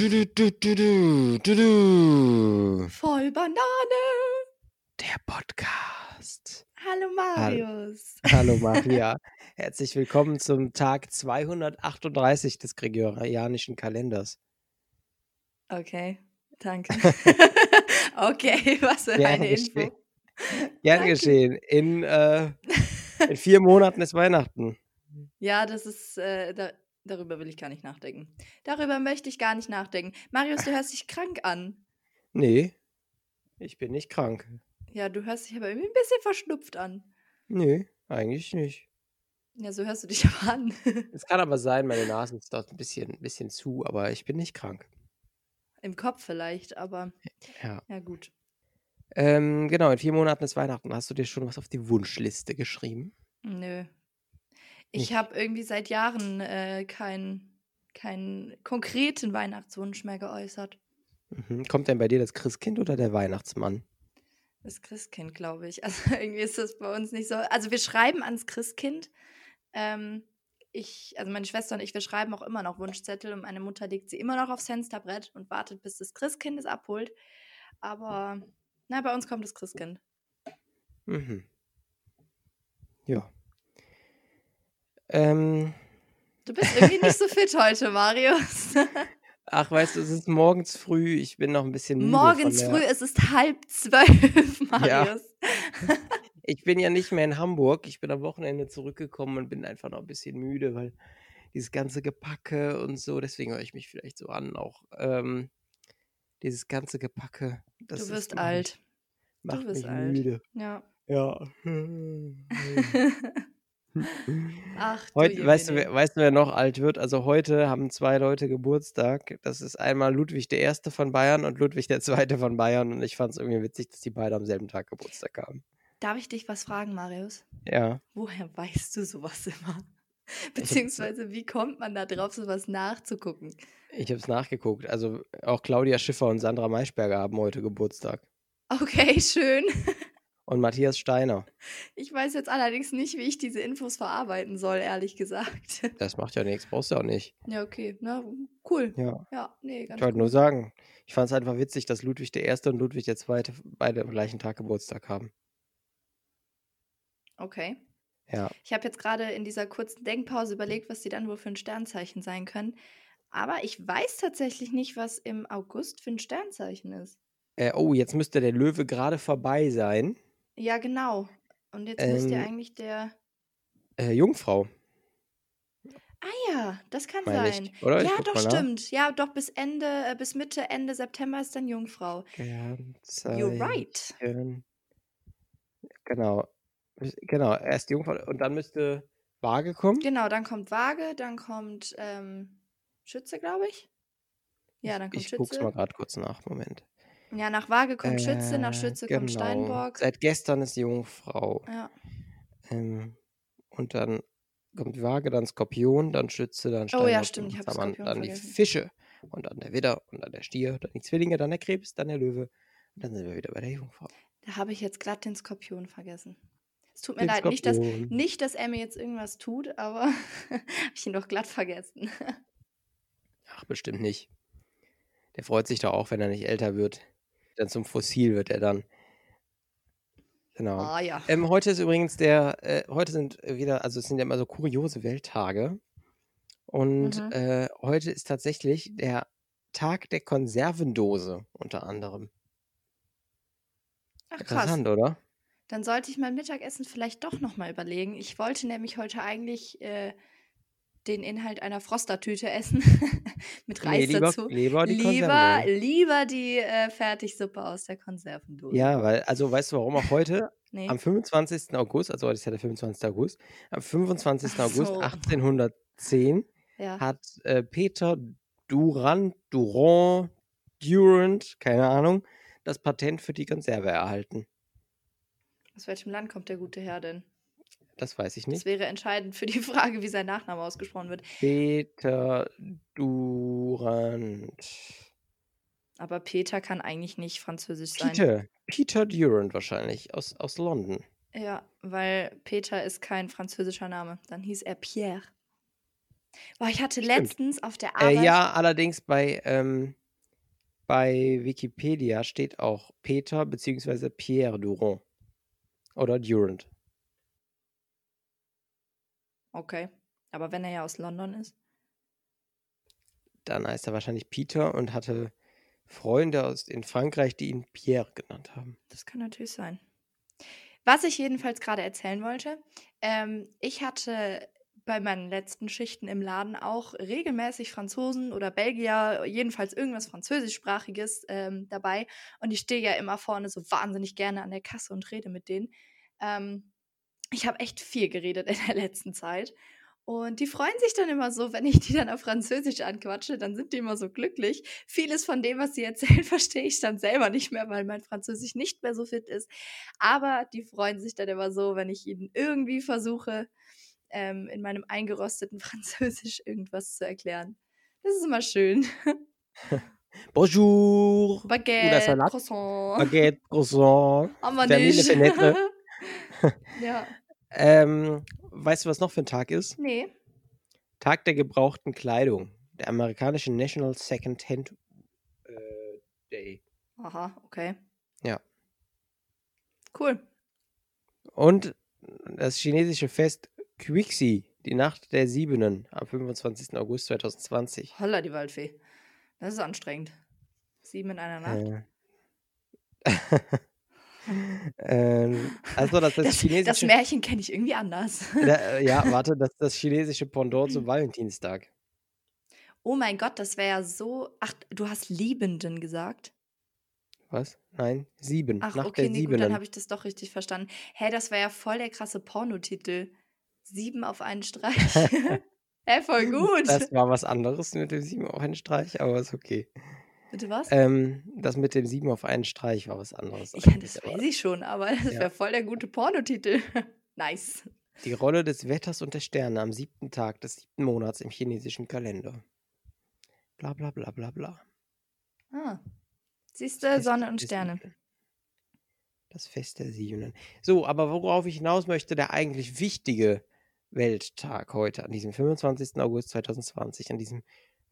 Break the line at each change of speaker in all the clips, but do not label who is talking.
Du, du, du, du, du, du.
Voll Banane.
Der Podcast.
Hallo Marius.
Hallo Maria. Herzlich willkommen zum Tag 238 des gregorianischen Kalenders.
Okay, danke. okay, was für
Gern
eine
geschehen.
Info.
Gern
Danke.
geschehen. In, äh, in vier Monaten ist Weihnachten.
Ja, das ist, äh, da, darüber will ich gar nicht nachdenken. Darüber möchte ich gar nicht nachdenken. Marius, du hörst dich krank an.
Nee, ich bin nicht krank.
Ja, du hörst dich aber irgendwie ein bisschen verschnupft an.
Nee, eigentlich nicht.
Ja, so hörst du dich aber an.
Es kann aber sein, meine Nase ist dort ein bisschen, ein bisschen zu, aber ich bin nicht krank.
Im Kopf vielleicht, aber
Ja.
ja gut.
Ähm, genau, in vier Monaten ist Weihnachten. Hast du dir schon was auf die Wunschliste geschrieben?
Nö. Ich habe irgendwie seit Jahren äh, keinen keinen konkreten Weihnachtswunsch mehr geäußert.
Mhm. Kommt denn bei dir das Christkind oder der Weihnachtsmann?
Das Christkind, glaube ich. Also irgendwie ist das bei uns nicht so. Also wir schreiben ans Christkind. Ähm, ich, also meine Schwester und ich, wir schreiben auch immer noch Wunschzettel und meine Mutter legt sie immer noch aufs Fensterbrett und wartet, bis das Christkind es abholt. Aber na, bei uns kommt das Christkind.
Mhm. Ja. Ähm,
Du bist irgendwie nicht so fit heute, Marius.
ach, weißt du, es ist morgens früh. Ich bin noch ein bisschen müde
Morgens früh, es ist halb zwölf, Marius.
Ich bin ja nicht mehr in Hamburg. Ich bin am Wochenende zurückgekommen und bin einfach noch ein bisschen müde, weil dieses ganze Gepacke und so, deswegen höre ich mich vielleicht so an, auch ähm, dieses ganze Gepacke.
Du wirst alt.
Macht
wirst
mich
alt.
müde.
Ja.
Ja.
Ach, du
Heute, weißt du, wer, weißt du, wer noch alt wird? Also heute haben zwei Leute Geburtstag. Das ist einmal Ludwig der Erste von Bayern und Ludwig der Zweite von Bayern. Und ich fand es irgendwie witzig, dass die beide am selben Tag Geburtstag haben.
Darf ich dich was fragen, Marius?
Ja.
Woher weißt du sowas immer? Beziehungsweise, wie kommt man da drauf, sowas nachzugucken?
Ich habe es nachgeguckt. Also auch Claudia Schiffer und Sandra Maischberger haben heute Geburtstag.
Okay, schön.
Und Matthias Steiner.
Ich weiß jetzt allerdings nicht, wie ich diese Infos verarbeiten soll, ehrlich gesagt.
Das macht ja nichts, brauchst du auch nicht.
Ja, okay. Na, cool.
Ja.
Ja, nee, ganz
Ich wollte nur sagen, ich fand es einfach witzig, dass Ludwig der Erste und Ludwig der Zweite beide am gleichen Tag Geburtstag haben.
Okay.
Ja.
Ich habe jetzt gerade in dieser kurzen Denkpause überlegt, was die dann wohl für ein Sternzeichen sein können. Aber ich weiß tatsächlich nicht, was im August für ein Sternzeichen ist.
Äh, oh, jetzt müsste der Löwe gerade vorbei sein.
Ja, genau. Und jetzt müsste
Ähm,
eigentlich der.
Äh, Jungfrau,
Ah ja, das kann
meine
sein.
ich. Oder? Ich
Ja, doch,
nach.
stimmt. Ja, doch, bis Ende, äh, bis Mitte, Ende September ist dann Jungfrau. You're right.
Genau. Genau, erst Jungfrau und dann müsste Waage kommen.
Genau, dann kommt Waage, dann kommt ähm, Schütze, glaube ich. Ja, dann kommt
ich guck's mal
Schütze.
gerade kurz nach. Moment.
Ja, nach Waage kommt Schütze, nach
Äh,
Schütze kommt
genau.
Steinbock.
Seit gestern ist Jungfrau.
Ja.
Ähm, und dann kommt Waage, dann Skorpion, dann Schütze, dann
Oh
Steinbock,
ja, stimmt, ich
dann
habe
dann die
vergessen.
Fische und dann der Widder und dann der Stier, dann die Zwillinge, dann der Krebs, dann der Löwe. Und dann sind wir wieder bei der Jungfrau.
Da habe ich jetzt glatt den Skorpion vergessen. Es tut mir
Den
leid, nicht dass, nicht, dass er mir jetzt irgendwas tut, aber habe ich ihn doch glatt vergessen.
Ach, bestimmt nicht. Der freut sich doch auch, wenn er nicht älter wird. Dann zum Fossil wird er dann. Genau.
Ah ja.
Ähm, heute ist übrigens der, äh, heute sind wieder, also es sind ja immer so kuriose Welttage. Und
Mhm.
äh, heute ist tatsächlich der Tag der Konservendose unter anderem.
Ach krass.
Interessant, oder?
Dann sollte ich mein Mittagessen vielleicht doch nochmal überlegen. Ich wollte nämlich heute eigentlich äh, den Inhalt einer Frostertüte essen. Mit Reis
Nee, lieber,
dazu.
lieber die
Lieber, lieber die äh, Fertigsuppe aus der Konservendose.
Ja, weil, also weißt du, warum auch heute?
Nee.
Am 25. August, also heute ist ja der 25. August, am 25.
Ach
August
so.
1810
ja.
hat äh, Peter Durand, Durand, Durand, keine Ahnung, das Patent für die Konserve erhalten.
Aus welchem Land kommt der gute Herr denn?
Das weiß ich
Das
nicht.
wäre entscheidend für die Frage, wie sein Nachname ausgesprochen wird.
Peter Durand.
Aber Peter kann eigentlich nicht französisch sein.
Peter. Peter Durand wahrscheinlich, aus, aus London.
Ja, weil Peter ist kein französischer Name. Dann hieß er Pierre. Boah, ich hatte
Stimmt.
letztens auf der
Äh,
Arbeit.
ja, allerdings bei, ähm, bei Wikipedia steht auch Peter bzw. Pierre Durand. Oder Durand.
Okay. Aber wenn er ja aus London ist.
Dann heißt er wahrscheinlich Peter und hatte Freunde aus in Frankreich, die ihn Pierre genannt haben.
Das kann natürlich sein. Was ich jedenfalls gerade erzählen wollte, ähm, ich hatte bei meinen letzten Schichten im Laden auch regelmäßig Franzosen oder Belgier, jedenfalls irgendwas Französischsprachiges ähm, dabei. Und ich stehe ja immer vorne so wahnsinnig gerne an der Kasse und rede mit denen. Ähm, ich habe echt viel geredet in der letzten Zeit. Und die freuen sich dann immer so, wenn ich die dann auf Französisch anquatsche, dann sind die immer so glücklich. Vieles von dem, was sie erzählen, verstehe ich dann selber nicht mehr, weil mein Französisch nicht mehr so fit ist. Aber die freuen sich dann immer so, wenn ich ihnen irgendwie versuche, ähm, in meinem eingerosteten Französisch irgendwas zu erklären. Das ist immer schön.
Bonjour!
Baguette. Croissant.
Baguette, Croissant. Termine
nicht.
Fenêtre.
Ja.
Ähm, weißt du, was noch für ein Tag ist?
Nee.
Tag der gebrauchten Kleidung. Der amerikanische National Second Hand äh, Day.
Aha, okay.
Ja.
Cool.
Und das chinesische Fest Quixi, die Nacht der Siebenen, am 25. August 2020.
Holla, die Waldfee. Das ist anstrengend. Sieben in einer Nacht.
Äh. ähm, also das, das,
Das, das
chinesische...
Märchen kenne ich irgendwie anders.
Da, äh, ja, warte, das ist das chinesische Pendant zum Valentinstag.
Oh mein Gott, das wäre ja so. Ach, du hast Liebenden gesagt.
Was? Nein, sieben.
Ach,
Nacht
okay,
der
nee, gut, dann habe ich das doch richtig verstanden. Hä, das wäre ja voll der krasse Pornotitel. Sieben auf einen Streich. Hä, voll gut.
Das war was anderes mit dem sieben auf einen Streich, aber ist okay.
Bitte was?
Ähm, das mit dem sieben auf einen Streich war was anderes.
ja,
eigentlich,
das weiß ich schon, aber das
Ja.
wäre voll der gute Pornotitel. nice.
Die Rolle des Wetters und der Sterne am siebten Tag des siebten Monats im chinesischen Kalender. Bla bla bla bla bla.
Ah. Siehst du, Sonne und Sterne.
Das Fest der Siebenen. So, aber worauf ich hinaus möchte, der eigentlich wichtige Welttag heute, an diesem 25. August 2020, an diesem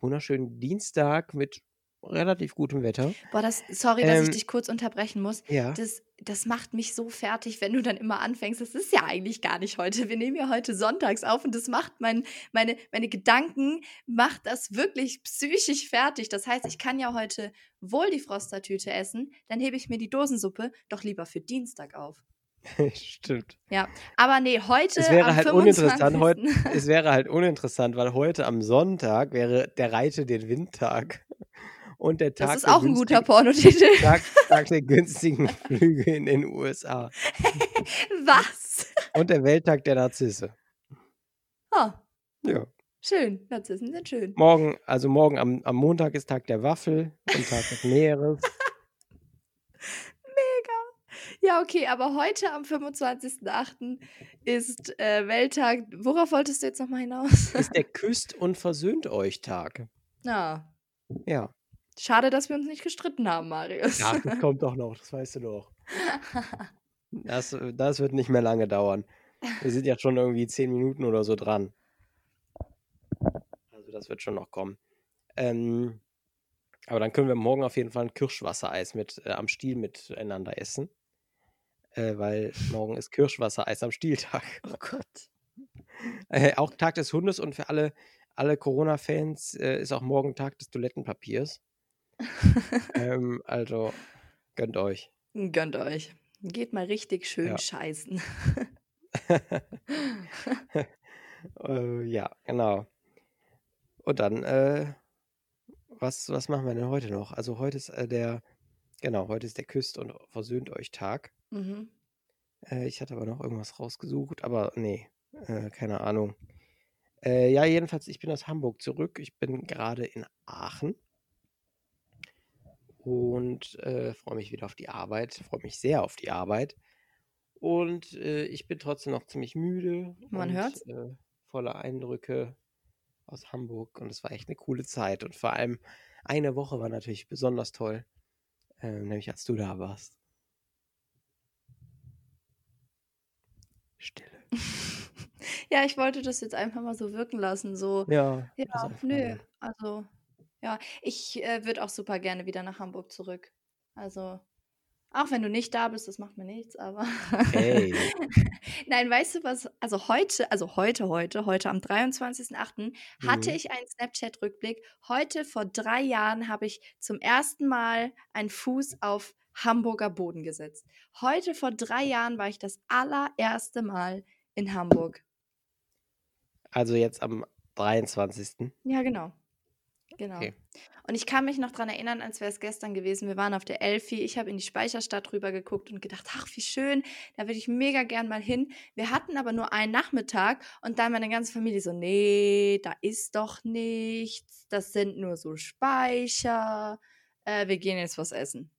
wunderschönen Dienstag mit relativ gutem Wetter.
Boah, das, sorry, dass ich
Ähm,
dich kurz unterbrechen muss.
Ja.
Das, das macht mich so fertig, wenn du dann immer anfängst. Das ist ja eigentlich gar nicht heute. Wir nehmen ja heute sonntags auf und das macht mein, meine, meine Gedanken, macht das wirklich psychisch fertig. Das heißt, ich kann ja heute wohl die Frostertüte essen, dann hebe ich mir die Dosensuppe doch lieber für Dienstag auf.
Stimmt.
Ja, aber nee, heute
Es wäre
am
halt
25.
uninteressant, heute, es wäre halt uninteressant, weil heute am Sonntag wäre der Reite den Windtag. Und der Tag
Das ist
der
auch ein guter
günstigen-
Pornotitel.
Tag, Tag der günstigen Flüge in den USA.
Was?
Und der Welttag der Narzisse.
Ah,
Ja.
schön. Narzissen sind schön.
Morgen, also morgen am, am Montag ist Tag der Waffel und Tag des Meeres.
Ja, okay, aber heute am 25.08. ist äh, Welttag. Worauf wolltest du jetzt nochmal hinaus?
ist der Küsst und versöhnt euch Tag.
Ja.
Ja.
Schade, dass wir uns nicht gestritten haben, Marius.
Ja, das kommt doch noch, das weißt du doch. Das, das wird nicht mehr lange dauern. Wir sind ja schon irgendwie zehn Minuten oder so dran. Also das wird schon noch kommen. Ähm, aber dann können wir morgen auf jeden Fall ein Kirschwassereis mit, äh, am Stiel miteinander essen. Äh, weil morgen ist Kirschwassereis am Stieltag.
oh Gott.
Äh, auch Tag des Hundes und für alle, alle Corona-Fans äh, ist auch morgen Tag des Toilettenpapiers. Ähm, also gönnt euch.
Gönnt euch. Geht mal richtig schön
Ja.
scheißen.
äh, ja, genau. Und dann, äh, was, was machen wir denn heute noch? Also heute ist äh, der, genau, heute ist der Küsst und versöhnt euch Tag.
Mhm.
Äh, ich hatte aber noch irgendwas rausgesucht, aber nee, äh, keine Ahnung. Äh, ja, jedenfalls, ich bin aus Hamburg zurück. Ich bin gerade in Aachen und äh, freue mich wieder auf die Arbeit, freue mich sehr auf die Arbeit. Und äh, ich bin trotzdem noch ziemlich müde
Man
und
hört's.
äh, voller Eindrücke aus Hamburg. Und es war echt eine coole Zeit. Und vor allem eine Woche war natürlich besonders toll, äh, nämlich als du da warst. Stille.
Ja, ich wollte das jetzt einfach mal so wirken lassen. So,
Ja,
ja, nö, also, ja, ich äh, würde auch super gerne wieder nach Hamburg zurück. Also, auch wenn du nicht da bist, das macht mir nichts, aber.
Ey.
Nein, weißt du was? Also heute, also heute, heute, heute am 23.08. hatte
Mhm.
ich einen Snapchat-Rückblick. Heute vor drei Jahren habe ich zum ersten Mal einen Fuß auf Hamburger Boden gesetzt. Heute vor drei Jahren war ich das allererste Mal in Hamburg.
Also jetzt am 23.
Ja, genau. Genau.
Okay.
Und ich kann mich noch daran erinnern, als wäre es gestern gewesen. Wir waren auf der Elfi. Ich habe in die Speicherstadt rüber geguckt und gedacht, ach, wie schön, da würde ich mega gern mal hin. Wir hatten aber nur einen Nachmittag und dann meine ganze Familie so, nee, da ist doch nichts. Das sind nur so Speicher. Äh, wir gehen jetzt was essen.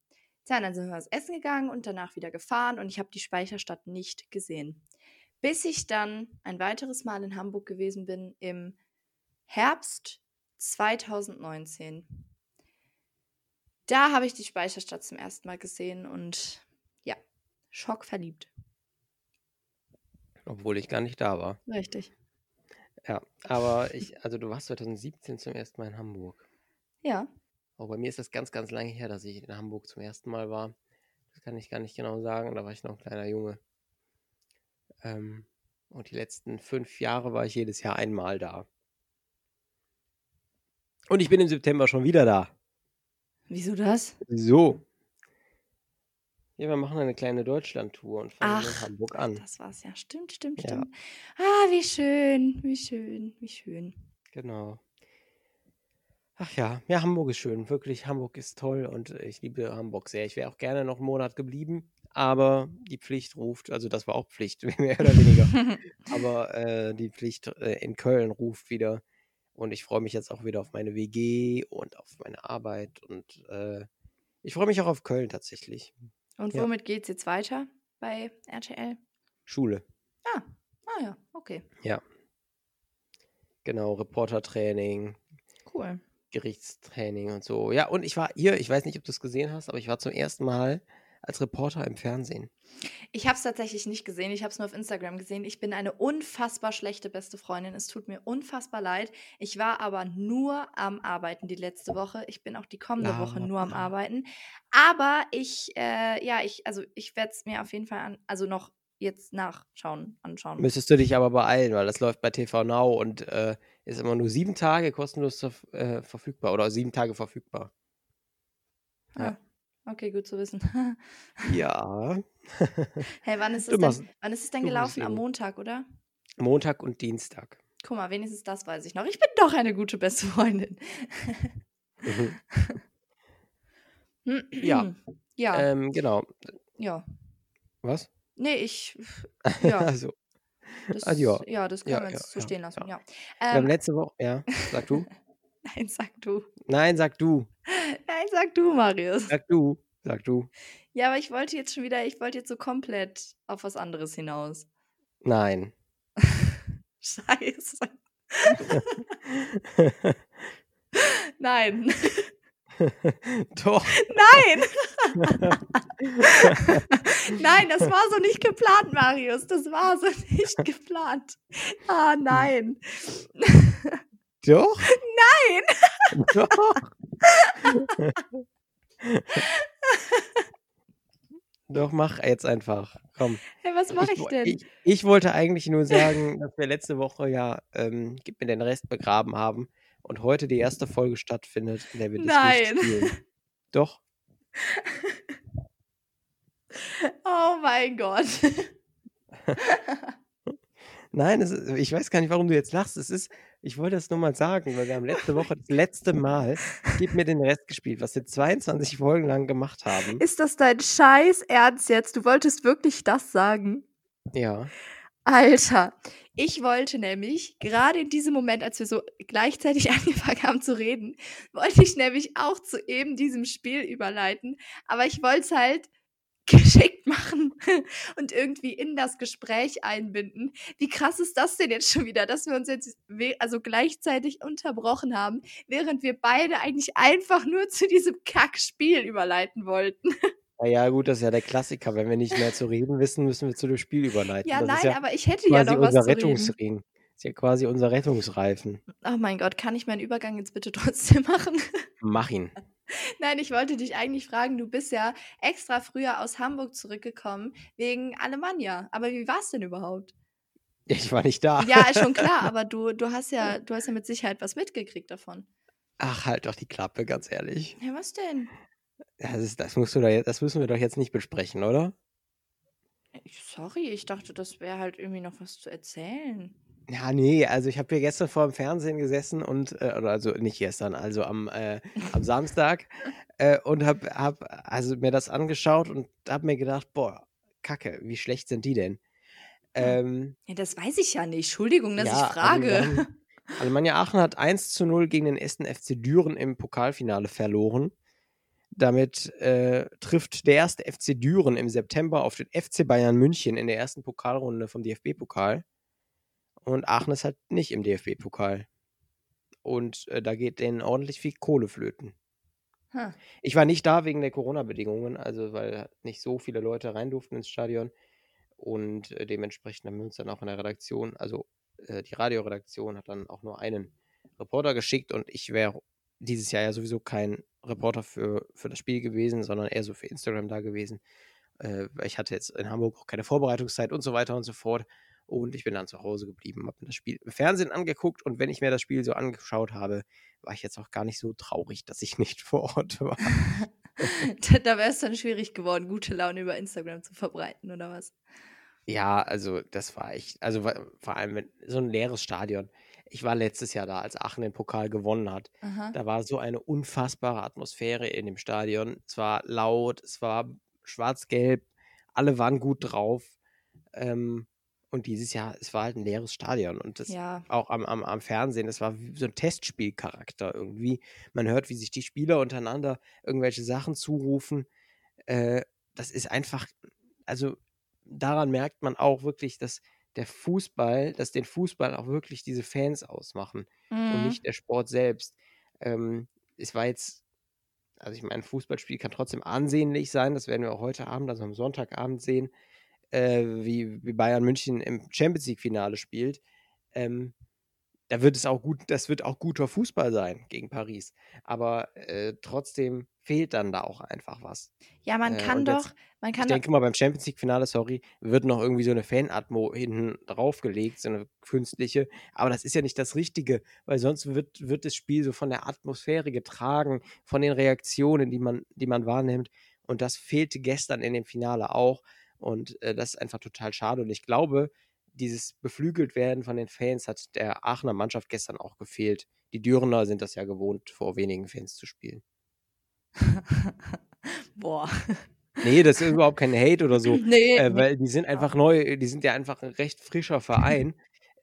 Tja, dann sind wir was essen gegangen und danach wieder gefahren und ich habe die Speicherstadt nicht gesehen. Bis ich dann ein weiteres Mal in Hamburg gewesen bin im Herbst 2019. Da habe ich die Speicherstadt zum ersten Mal gesehen und ja, schockverliebt.
Obwohl ich gar nicht da war.
Richtig.
Ja, aber ich, also du warst 2017 zum ersten Mal in Hamburg.
Ja.
Aber bei mir ist das ganz, ganz lange her, dass ich in Hamburg zum ersten Mal war. Das kann ich gar nicht genau sagen. Da war ich noch ein kleiner Junge. Ähm, und die letzten fünf Jahre war ich jedes Jahr einmal da. Und ich bin im September schon wieder da.
Wieso das?
So. Ja, wir machen eine kleine Deutschland-Tour und fangen in
Ach,
Hamburg an.
Das war's ja. Stimmt, stimmt,
Ja.
stimmt. Ah, wie schön, wie schön, wie schön.
Genau. Ach ja, ja, Hamburg ist schön. Wirklich, Hamburg ist toll und ich liebe Hamburg sehr. Ich wäre auch gerne noch einen Monat geblieben, aber die Pflicht ruft, also das war auch Pflicht, mehr oder weniger. Aber äh, die Pflicht äh, in Köln ruft wieder und ich freue mich jetzt auch wieder auf meine WG und auf meine Arbeit und äh, ich freue mich auch auf Köln tatsächlich.
Und
Ja.
womit geht's jetzt weiter bei RTL?
Schule,
Ah, ah ja, okay.
ja. Genau, Reportertraining,
Cool.
Gerichtstraining und so. Ja, und ich war hier, ich weiß nicht, ob du es gesehen hast, aber ich war zum ersten Mal als Reporter im Fernsehen.
Ich habe es tatsächlich nicht gesehen. Ich habe es nur auf Instagram gesehen. Ich bin eine unfassbar schlechte beste Freundin. Es tut mir unfassbar leid. Ich war aber nur am Arbeiten die letzte Woche. Ich bin auch die kommende Woche nur am
Laber.
Arbeiten. Aber ich, äh, ja, ich, also ich werde es mir auf jeden Fall an, also noch jetzt nachschauen, anschauen.
Müsstest du dich aber beeilen, weil das läuft bei TV Now und äh, ist immer nur sieben Tage kostenlos äh, verfügbar oder sieben Tage verfügbar.
Ah, okay, gut zu wissen.
Ja.
hey, wann ist es denn, wann ist es denn gelaufen? Am Montag, oder?
Montag und Dienstag.
Guck mal, wenigstens das weiß ich noch. Ich bin doch eine gute beste Freundin.
Mhm. Ja.
Ja,
ähm, genau.
ja.
Was?
Nee, ich. Ja,
also,
das,
Ah, ja.
ja, das können
Ja,
wir
ja,
jetzt so
ja,
stehen lassen.
ja.
Ja.
wir haben
Ähm,
letzte Woche, ja, sag du.
nein, sag du.
Nein, sag du.
Nein, sag du, Marius.
Sag du. Sag du.
Ja, aber ich wollte jetzt schon wieder, ich wollte jetzt so komplett auf was anderes hinaus.
Nein.
Scheiße. Nein.
Doch.
Nein! Nein, das war so nicht geplant, Marius. Das war so nicht geplant. Ah, nein.
Doch.
Nein!
Doch. Doch, mach jetzt einfach. Komm.
Hey, was mache ich
wo-
denn?
Ich, ich wollte eigentlich nur sagen, dass wir letzte Woche ja ähm, Gib mir den Rest begraben haben und heute die erste Folge stattfindet, in der wir das
Nein.
nicht spielen. Doch.
Oh mein Gott.
Nein, ist, ich weiß gar nicht, warum du jetzt lachst. Es ist, ich wollte das nur mal sagen, weil wir haben letzte Woche das letzte Mal Gib mir den Rest gespielt, was wir 22 Folgen lang gemacht haben.
Ist das dein Scheiß Ernst jetzt? Du wolltest wirklich das sagen?
Ja.
Alter, ich wollte nämlich, gerade in diesem Moment, als wir so gleichzeitig angefangen haben zu reden, wollte ich nämlich auch zu eben diesem Spiel überleiten, aber ich wollte es halt geschickt machen und irgendwie in das Gespräch einbinden. Wie krass ist das denn jetzt schon wieder, dass wir uns jetzt also gleichzeitig unterbrochen haben, während wir beide eigentlich einfach nur zu diesem Kackspiel überleiten wollten?
Na ja, gut, das ist ja der Klassiker. Wenn wir nicht mehr zu reden wissen, müssen wir zu dem Spiel überleiten.
Ja,
Das
nein,
ja
aber ich hätte ja noch was
unser
zu reden.
Rettungsring. Das ist ja quasi unser Rettungsreifen.
Oh mein Gott, kann ich meinen Übergang jetzt bitte trotzdem machen?
Mach ihn.
Nein, ich wollte dich eigentlich fragen, du bist ja extra früher aus Hamburg zurückgekommen wegen Alemannia. Aber wie war es denn überhaupt?
Ich war nicht da.
Ja, ist schon klar, aber du, du hast ja, du hast ja mit Sicherheit was mitgekriegt davon.
Ach, halt doch die Klappe, ganz ehrlich.
Ja, was denn?
Das, ist, das, musst du jetzt- das müssen wir doch jetzt nicht besprechen, oder?
Sorry, ich dachte, das wäre halt irgendwie noch was zu erzählen.
Ja, nee, also ich habe hier gestern vor dem Fernsehen gesessen und, äh, oder also nicht gestern, also am, äh, am Samstag äh, und habe hab also mir das angeschaut und habe mir gedacht, boah, Kacke, wie schlecht sind die denn? Ähm,
Ja, das weiß ich ja nicht. Entschuldigung, dass
ja,
ich frage.
haben- Alemannia Aachen hat 1 zu 0 gegen den ersten FC Düren im Pokalfinale verloren. Damit äh, trifft der erste FC Düren im September auf den FC Bayern München in der ersten Pokalrunde vom DFB-Pokal. Und Aachen ist halt nicht im DFB-Pokal. Und äh, da geht denen ordentlich viel Kohle flöten.
Hm.
Ich war nicht da wegen der Corona-Bedingungen, also weil nicht so viele Leute rein durften ins Stadion. Und äh, dementsprechend haben wir uns dann auch in der Redaktion, also äh, die Radioredaktion hat dann auch nur einen Reporter geschickt und ich wäre dieses Jahr ja sowieso kein Reporter für, für das Spiel gewesen, sondern eher so für Instagram da gewesen. Äh, ich hatte jetzt in Hamburg auch keine Vorbereitungszeit und so weiter und so fort. Und ich bin dann zu Hause geblieben, habe mir das Spiel im Fernsehen angeguckt und wenn ich mir das Spiel so angeschaut habe, war ich jetzt auch gar nicht so traurig, dass ich nicht vor Ort war.
da da wäre es dann schwierig geworden, gute Laune über Instagram zu verbreiten, oder was?
Ja, also das war echt, also vor allem mit so ein leeres Stadion. Ich war letztes Jahr da, als Aachen den Pokal gewonnen hat.
Aha.
Da war so eine unfassbare Atmosphäre in dem Stadion. Es war laut, es war schwarz-gelb, alle waren gut drauf. Ähm, und dieses Jahr, es war halt ein leeres Stadion. Und das
Ja.
auch am, am, am Fernsehen, es war wie so ein Testspielcharakter irgendwie. Man hört, wie sich die Spieler untereinander irgendwelche Sachen zurufen. Äh, das ist einfach, also daran merkt man auch wirklich, dass der Fußball, dass den Fußball auch wirklich diese Fans ausmachen und
Mhm.
nicht der Sport selbst. Ähm, es war jetzt, also ich meine, ein Fußballspiel kann trotzdem ansehnlich sein, das werden wir auch heute Abend, also am Sonntagabend sehen, äh, wie, wie Bayern München im Champions League-Finale spielt. Ähm, da wird es auch gut, das wird auch guter Fußball sein gegen Paris. Aber äh, trotzdem fehlt dann da auch einfach was.
Ja, man
Äh,
kann
und
doch,
jetzt-
man
Ich
kann doch,
denke mal, beim Champions League-Finale, sorry, wird noch irgendwie so eine Fan-Atmo hinten draufgelegt, so eine künstliche. Aber das ist ja nicht das Richtige, weil sonst wird, wird das Spiel so von der Atmosphäre getragen, von den Reaktionen, die man, die man wahrnimmt. Und das fehlte gestern in dem Finale auch. Und äh, das ist einfach total schade. Und ich glaube, dieses beflügelt werden von den Fans hat der Aachener Mannschaft gestern auch gefehlt. Die Dürener sind das ja gewohnt, vor wenigen Fans zu spielen.
boah.
Nee, das ist überhaupt kein Hate oder so.
Nee,
Äh, weil die sind einfach neu, die sind ja einfach ein recht frischer Verein.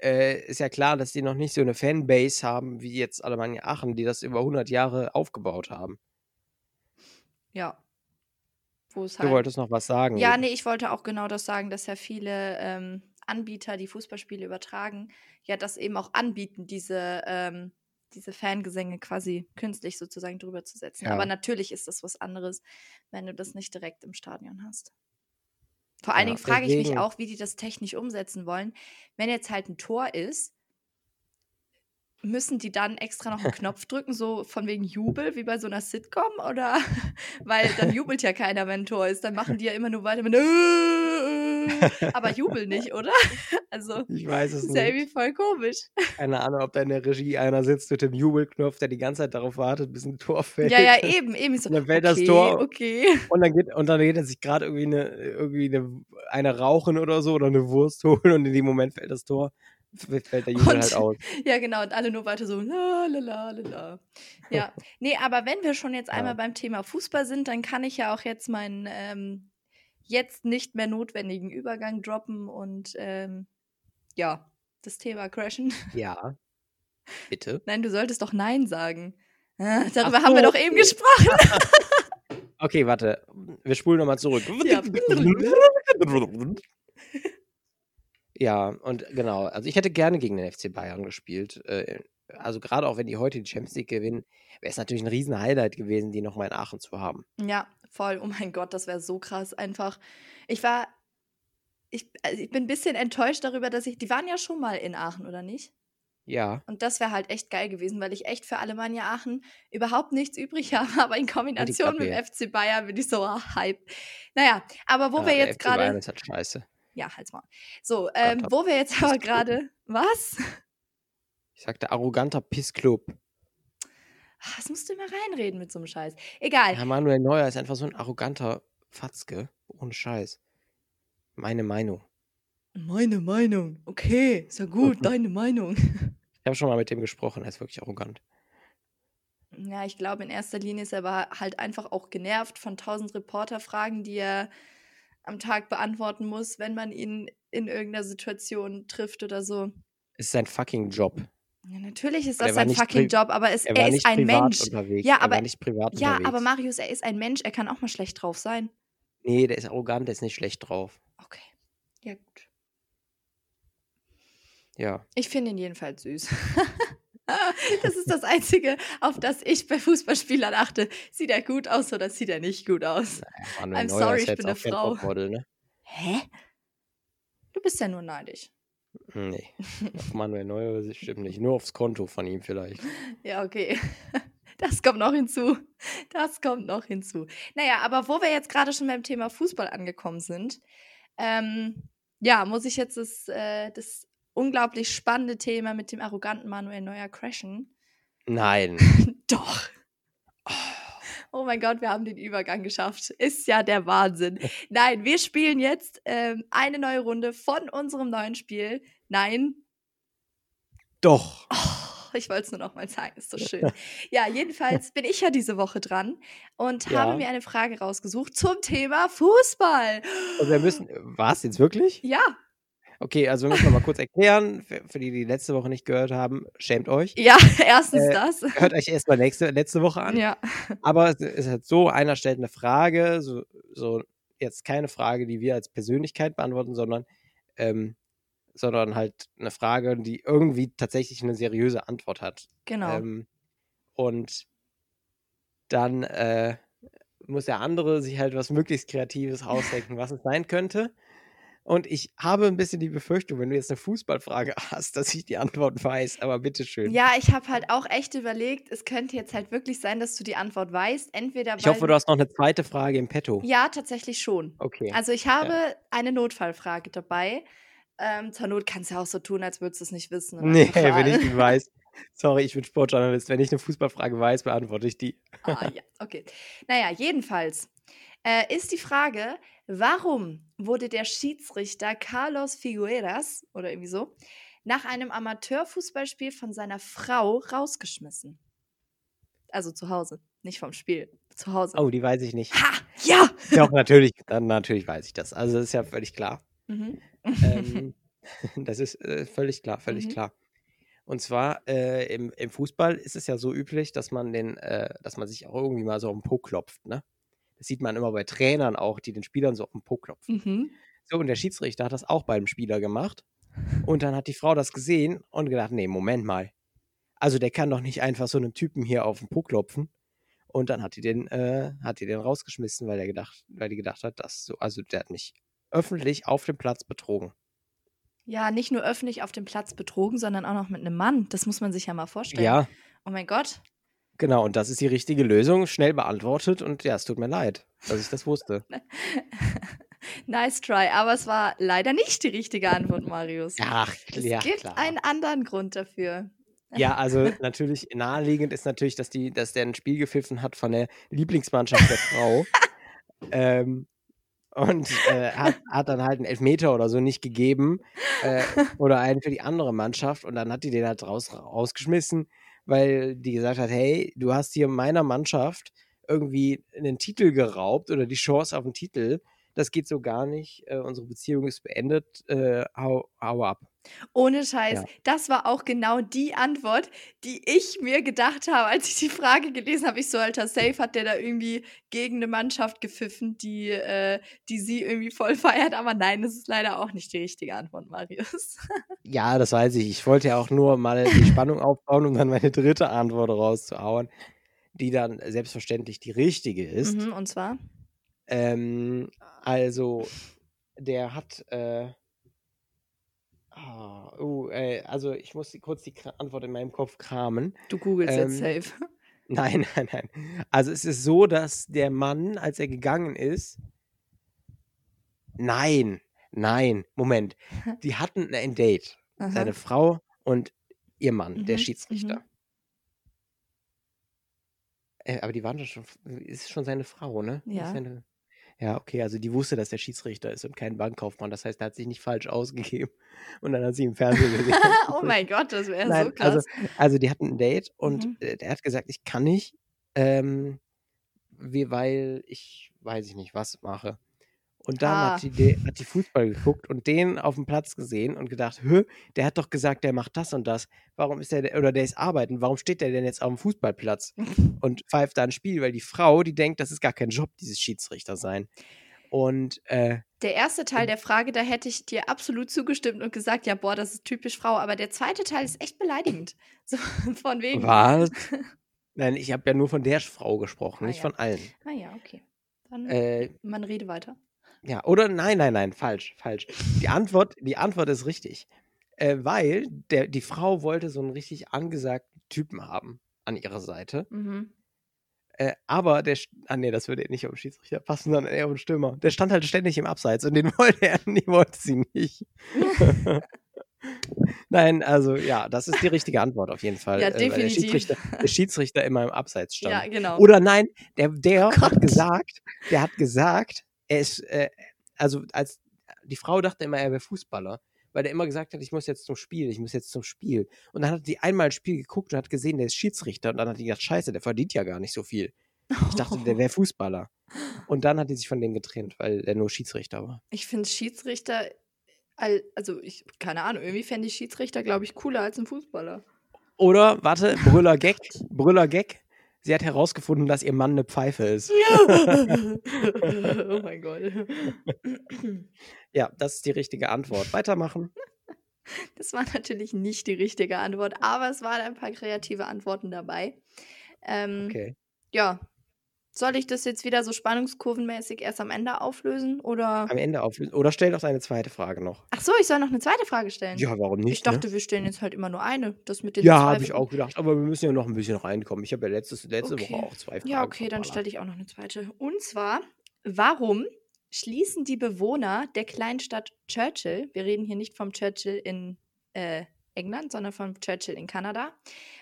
äh, ist ja klar, dass die noch nicht so eine Fanbase haben wie jetzt Alemannia Aachen, die das über 100 Jahre aufgebaut haben.
Ja. Wo es
Du
halt.
wolltest noch was sagen.
Ja,
eben.
nee, ich wollte auch genau das sagen, dass ja viele ähm, Anbieter, die Fußballspiele übertragen, ja das eben auch anbieten, diese, ähm, diese Fangesänge quasi künstlich sozusagen drüber zu setzen.
Ja.
Aber natürlich ist das was anderes, wenn du das nicht direkt im Stadion hast. Vor allen
Ja,
Dingen frage ich mich auch, wie die das technisch umsetzen wollen. Wenn jetzt halt ein Tor ist, müssen die dann extra noch einen Knopf drücken, so von wegen Jubel, wie bei so einer Sitcom? Oder weil dann jubelt ja keiner, wenn ein Tor ist. Dann machen die ja immer nur weiter mit aber jubel nicht, oder? Also,
Ich weiß es
ist ja irgendwie voll komisch.
Keine Ahnung, ob da in der Regie einer sitzt mit dem Jubelknopf, der die ganze Zeit darauf wartet, bis ein Tor fällt.
Ja, ja, eben, eben. So,
Und dann fällt das
okay,
Tor.
okay.
Und dann geht, und dann geht er sich gerade irgendwie eine, irgendwie eine, eine rauchen oder so oder eine Wurst holen und in dem Moment fällt das Tor, fällt der Jubel
Und-
halt aus.
Ja, genau. Und alle nur weiter so, la, la, la, la. Ja. Nee, aber wenn wir schon jetzt
Ja.
einmal beim Thema Fußball sind, dann kann ich ja auch jetzt meinen ähm, jetzt nicht mehr notwendigen Übergang droppen und ähm, ja, das Thema crashen.
Ja. Bitte.
Nein, du solltest doch Nein sagen.
Ach
darüber haben wir
so.
doch eben gesprochen.
Okay, warte. Wir spulen nochmal zurück.
Ja.
Ja, und genau. Also ich hätte gerne gegen den FC Bayern gespielt. Äh, Also gerade auch wenn die heute die Champions League gewinnen, wäre es natürlich ein riesen Highlight gewesen, die nochmal in Aachen zu haben.
Ja, Voll, oh mein Gott, das wäre so krass einfach. Ich war, ich, also ich bin ein bisschen enttäuscht darüber, dass ich, die waren ja schon mal in Aachen, oder nicht?
Ja.
Und das wäre halt echt geil gewesen, weil ich echt für Alemannia Aachen überhaupt nichts übrig habe. Aber in Kombination mit dem FC Bayern bin ich so oh, hype. Naja, aber wo
Ja,
wir jetzt
FC Bayern
gerade.
ist halt scheiße.
Ja, halt's mal. So, ähm, wo wir jetzt aber gerade. Was?
Ich sagte arroganter Pissclub.
Ah, Das musst du immer reinreden mit so einem Scheiß. Egal.
Ja, Manuel Neuer ist einfach so ein arroganter Fatzke. Ohne Scheiß. Meine Meinung.
Meine Meinung. Okay, ist ja gut, deine Meinung.
Ich habe schon mal mit dem gesprochen, er ist wirklich arrogant.
Ja, ich glaube, in erster Linie ist er aber halt einfach auch genervt von tausend Reporterfragen, die er am Tag beantworten muss, wenn man ihn in irgendeiner Situation trifft oder so.
Ist sein fucking Job.
Ja, natürlich ist das sein fucking Job, aber es,
Er
er, ist ein Mensch.
unterwegs.
Ja,
er
aber-
war nicht privat
Ja,
unterwegs.
aber Marius, er ist ein Mensch, er kann auch mal schlecht drauf sein.
Nee, der ist arrogant, der ist nicht schlecht drauf.
Okay. Ja, gut.
Ja.
Ich finde ihn jedenfalls süß. das ist das Einzige, auf das ich bei Fußballspielern achte. Sieht er gut aus oder sieht er nicht gut aus?
Manuel
I'm
Neuer
sorry, ich bin eine Frau.
Ne?
Hä? Du bist ja nur neidisch.
Nee. Auf Manuel Neuer stimmt nicht. Nur aufs Konto von ihm vielleicht.
Ja, okay. Das kommt noch hinzu. Das kommt noch hinzu. Naja, aber wo wir jetzt gerade schon beim Thema Fußball angekommen sind, ähm, ja, muss ich jetzt das, äh, das unglaublich spannende Thema mit dem arroganten Manuel Neuer crashen.
Nein.
Doch. Oh mein Gott, wir haben den Übergang geschafft. Ist ja der Wahnsinn. Nein, wir spielen jetzt ähm, eine neue Runde von unserem neuen Spiel. Nein,
Doch.
Oh, ich wollte es nur noch mal sagen, ist so schön. Ja, jedenfalls bin ich ja diese Woche dran und
Ja.
habe mir eine Frage rausgesucht zum Thema Fußball.
Und wir müssen. War es jetzt wirklich?
Ja,
Okay, also wir müssen noch mal kurz erklären, für, für die, die letzte Woche nicht gehört haben, schämt euch.
ja, erstens
Äh,
das.
Hört euch erstmal nächste, letzte Woche an.
Ja,
Aber es ist halt so, einer stellt eine Frage, so, so jetzt keine Frage, die wir als Persönlichkeit beantworten, sondern, ähm, sondern halt eine Frage, die irgendwie tatsächlich eine seriöse Antwort hat.
genau.
Ähm, und dann äh, muss der andere sich halt was möglichst Kreatives ausdenken, was es sein könnte. Und ich habe ein bisschen die Befürchtung, wenn du jetzt eine Fußballfrage hast, dass ich die Antwort weiß, aber bitteschön.
Ja, ich habe halt auch echt überlegt, es könnte jetzt halt wirklich sein, dass du die Antwort weißt. Entweder
Ich hoffe, du hast noch eine zweite Frage im Petto.
Ja, tatsächlich schon.
Okay.
Also ich habe eine Notfallfrage dabei. Ähm, zur Not kannst du ja auch so tun, als würdest du es nicht wissen.
Nee, wenn ich die weiß. Sorry, ich bin Sportjournalist. Wenn ich eine Fußballfrage weiß, beantworte ich die.
Ah, ja, okay. Naja, jedenfalls äh, ist die Frage, warum wurde der Schiedsrichter Carlos Figueras oder irgendwie so nach einem Amateurfußballspiel von seiner Frau rausgeschmissen? Also zu Hause, nicht vom Spiel, zu Hause.
Oh, die weiß ich nicht.
Ha! Ja!
Doch, natürlich, dann natürlich weiß ich das. Also das ist ja völlig klar.
Mhm.
ähm, das ist äh, völlig klar, völlig
Mhm.
klar. Und zwar äh, im, im Fußball ist es ja so üblich, dass man den, äh, dass man sich auch irgendwie mal so auf den Po klopft, ne? Das sieht man immer bei Trainern auch, die den Spielern so auf den Po klopfen.
Mhm.
So, und der Schiedsrichter hat das auch beim Spieler gemacht. Und dann hat die Frau das gesehen und gedacht, nee, Moment mal. Also der kann doch nicht einfach so einem Typen hier auf den Po klopfen. Und dann hat die den, äh, hat die den rausgeschmissen, weil er gedacht, weil die gedacht hat, dass so, also der hat mich öffentlich auf dem Platz betrogen.
Ja, nicht nur öffentlich auf dem Platz betrogen, sondern auch noch mit einem Mann. Das muss man sich ja mal vorstellen.
Ja,
Oh mein Gott.
Genau. Und das ist die richtige Lösung. Schnell beantwortet. Und ja, es tut mir leid, dass ich das wusste.
nice try, aber es war leider nicht die richtige Antwort, Marius.
Ach,
es
ja,
gibt
klar.
einen anderen Grund dafür.
Ja, also natürlich naheliegend ist natürlich, dass, die, dass der ein Spiel gepfiffen hat von der Lieblingsmannschaft der Frau. ähm, und äh, hat, hat dann halt einen Elfmeter oder so nicht gegeben. Äh, oder einen für die andere Mannschaft. Und dann hat die den halt raus, rausgeschmissen, weil die gesagt hat, hey, du hast hier meiner Mannschaft irgendwie einen Titel geraubt oder die Chance auf einen Titel. Das geht so gar nicht. Äh, unsere Beziehung ist beendet. Äh, hau, hau ab.
Ohne Scheiß,
Ja.
das war auch genau die Antwort, die ich mir gedacht habe, als ich die Frage gelesen habe. Ich so, alter, safe hat der da irgendwie gegen eine Mannschaft gepfiffen, die, äh, die sie irgendwie voll feiert. Aber nein, das ist leider auch nicht die richtige Antwort, Marius.
Ja, das weiß ich. Ich wollte ja auch nur mal die Spannung aufbauen, um dann meine dritte Antwort rauszuhauen, die dann selbstverständlich die richtige ist.
Mhm, und zwar?
Ähm, also, der hat, äh, ah, oh, äh, also ich muss die- kurz die Antwort in meinem Kopf kramen.
Du googelst jetzt
Ähm,
safe.
Nein, nein, nein. Also es ist so, dass der Mann, als er gegangen ist, nein, nein, Moment. Die hatten ein Date.
Aha.
Seine Frau und ihr Mann, der
Mhm,
Schiedsrichter.
mhm.
Äh, aber die waren doch schon, ist schon seine Frau, ne?
Ja.
Seine, ja, okay, also die wusste, dass der Schiedsrichter ist und kein Bankkaufmann. Das heißt, er hat sich nicht falsch ausgegeben. Und dann hat sie im Fernsehen gesehen.
oh mein Gott, das wäre so
Nein,
krass.
also, also die hatten ein Date und
Mhm.
äh, der hat gesagt, ich kann nicht, ähm, wie, weil ich weiß ich nicht, was mache. Und dann
Ah.
hat, die, hat die Fußball geguckt und den auf dem Platz gesehen und gedacht, Hö, der hat doch gesagt, der macht das und das. Warum ist der, oder der ist arbeiten, warum steht der denn jetzt auf dem Fußballplatz und pfeift da ein Spiel? Weil die Frau, die denkt, das ist gar kein Job, dieses Schiedsrichter sein. Und äh,
Der erste Teil der Frage, da hätte ich dir absolut zugestimmt und gesagt, ja, boah, das ist typisch Frau. Aber der zweite Teil ist echt beleidigend. So von wegen.
was? Nein, ich habe ja nur von der Frau gesprochen,
Ah,
nicht
ja.
von allen.
Ah ja, okay. Dann,
Äh,
man rede weiter.
Ja, oder nein, nein, nein, falsch, falsch. Die Antwort, die Antwort ist richtig. Äh, weil der, die Frau wollte so einen richtig angesagten Typen haben an ihrer Seite.
Mhm.
Äh, aber der, ah nee, das würde nicht auf den Schiedsrichter passen, sondern eher auf den Stürmer. Der stand halt ständig im Abseits und den wollte er, die wollte sie nicht. Nein, also ja, das ist die richtige Antwort auf jeden Fall.
Ja,
äh, weil der
definitiv.
Schiedsrichter, der Schiedsrichter immer im Abseits stand.
Ja, genau.
Oder nein, der, der
Oh
hat gesagt, der hat gesagt, er ist, äh, also als die Frau dachte immer, er wäre Fußballer, weil der immer gesagt hat, ich muss jetzt zum Spiel, ich muss jetzt zum Spiel. Und dann hat die einmal ein Spiel geguckt und hat gesehen, der ist Schiedsrichter. Und dann hat die gedacht, scheiße, der verdient ja gar nicht so viel. Ich dachte, der wäre Fußballer. Und dann hat die sich von dem getrennt, weil der nur Schiedsrichter war.
Ich finde Schiedsrichter, also ich, keine Ahnung, irgendwie fände ich Schiedsrichter, glaube ich, cooler als ein Fußballer.
Oder, warte, Brüller Gag, Brüller Gag. Sie hat herausgefunden, dass ihr Mann eine Pfeife ist.
oh mein Gott.
Ja, das ist die richtige Antwort. Weitermachen.
Das war natürlich nicht die richtige Antwort, aber es waren ein paar kreative Antworten dabei. Ähm,
Okay.
Ja. Soll ich das jetzt wieder so spannungskurvenmäßig erst am Ende auflösen? Oder.
Am Ende auflösen. Oder stell doch deine zweite Frage noch.
Ach so, ich soll noch eine zweite Frage stellen.
Ja, warum nicht?
ich dachte,
ne?
wir stellen jetzt halt immer nur eine. Das mit den
Ja, habe ich auch gedacht. Aber wir müssen ja noch ein bisschen reinkommen. Ich habe ja letztes, letzte
Okay.
Woche auch zwei Fragen.
Ja, okay, dann stelle ich auch noch eine zweite. Und zwar, warum schließen die Bewohner der Kleinstadt Churchill, wir reden hier nicht vom Churchill in äh, England, sondern vom Churchill in Kanada,